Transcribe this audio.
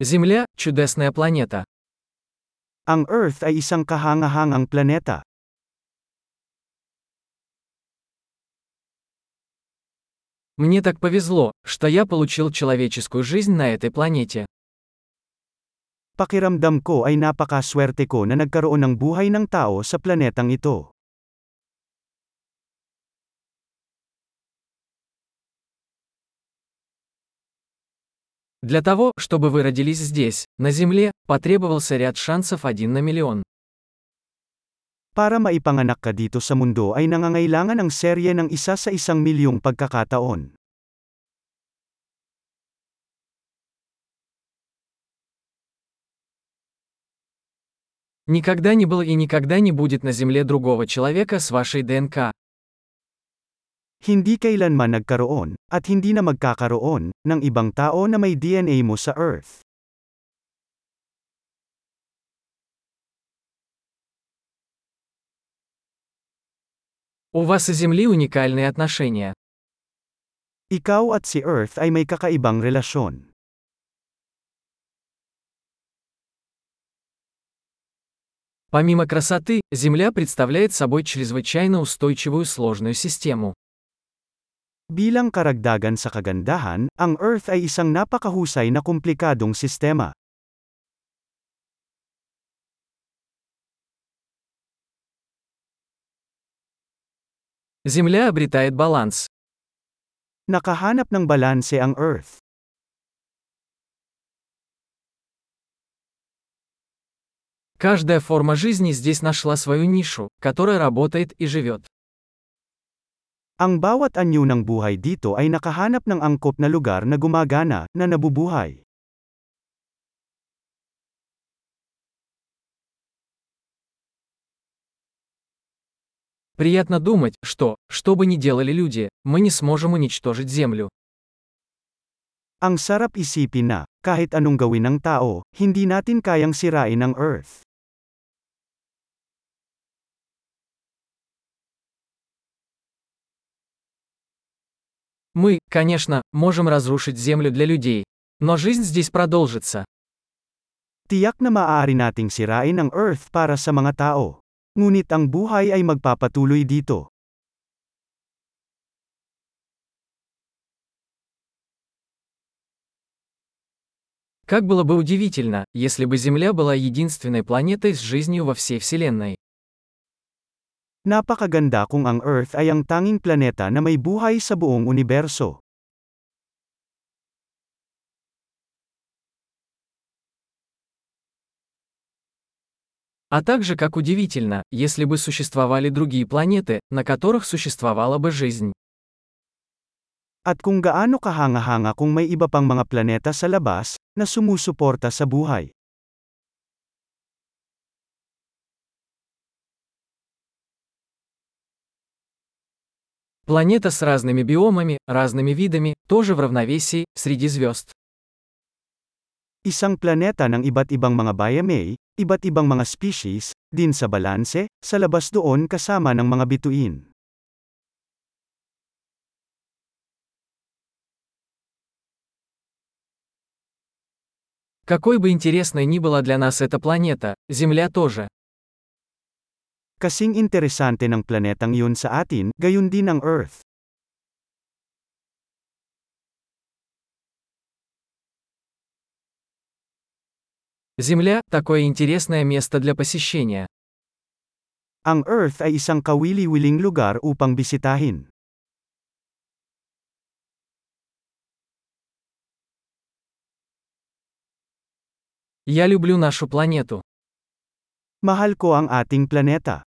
Земля – чудесная планета. Ang Earth ay isang kahangahangang planeta. Мне так повезло, что я получил человеческую жизнь на этой планете. Pakiramdam ko ay napakaswerte ko na nagkaroon ng buhay ng tao sa planetang ito. Для того, чтобы вы родились здесь, на Земле, потребовался ряд шансов один на миллион. Para maipanganak ka dito sa mundo ay nangangailangan ng serye ng isa sa isang milyong pagkakataon. Никогда не было и никогда не будет на Земле другого человека с вашей ДНК. Hindi kailanman nagkaroon, at hindi na magkakaroon, ng ibang tao na may DNA mo sa Earth. У вас и Земли уникальные отношения. Ikaw at si Earth ay may kakaibang relasyon. Помимо красоты, Земля представляет собой чрезвычайно устойчивую сложную систему. Bilang karagdagan sa kagandahan, ang Earth ay isang napakahusay na komplikadong sistema. Земля обретает баланс. Nakahanap ng balanse ang Earth. Каждая форма жизни здесь нашла свою нишу, которая работает и живет. Ang bawat anyo ng buhay dito ay nakahanap ng angkop na lugar na gumagana, na nabubuhay. Приятно думать, что, что бы ни делали люди, мы не сможем уничтожить Землю. Ang sarap isipin na, kahit anong gawin ng tao, hindi natin kayang sirain ang Earth. Мы, конечно, можем разрушить Землю для людей. Но жизнь здесь продолжится. Tiyak na maaari nating sirain ang Earth para sa mga tao. Ngunit ang buhay ay magpapatuloy dito. Как было бы удивительно, если бы Земля была единственной планетой с жизнью во всей Вселенной. Napakaganda kung ang Earth ay ang tanging planeta na may buhay sa buong universo. А также как удивительно, если бы существовали другие планеты, на которых существовала бы жизнь. At kung gaano kahanga-hanga kung may iba pang mga planeta sa labas, na sumusuporta sa buhay. Планета с разными биомами, разными видами, тоже в равновесии, среди звезд. Isang planeta ng iba't ibang mga biome, iba't ibang mga species, din sa balanse, sa labas doon kasama ng mga bituin. Какой бы интересной ни была для нас эта планета, Земля тоже. Kasing interesante ng planetang yun sa atin, gayon din ang Earth. Земля – такое интересное место для посещения. Ang Earth ay isang kawili-wiling lugar upang bisitahin. Я люблю нашу планету. Mahal ko ang ating planeta.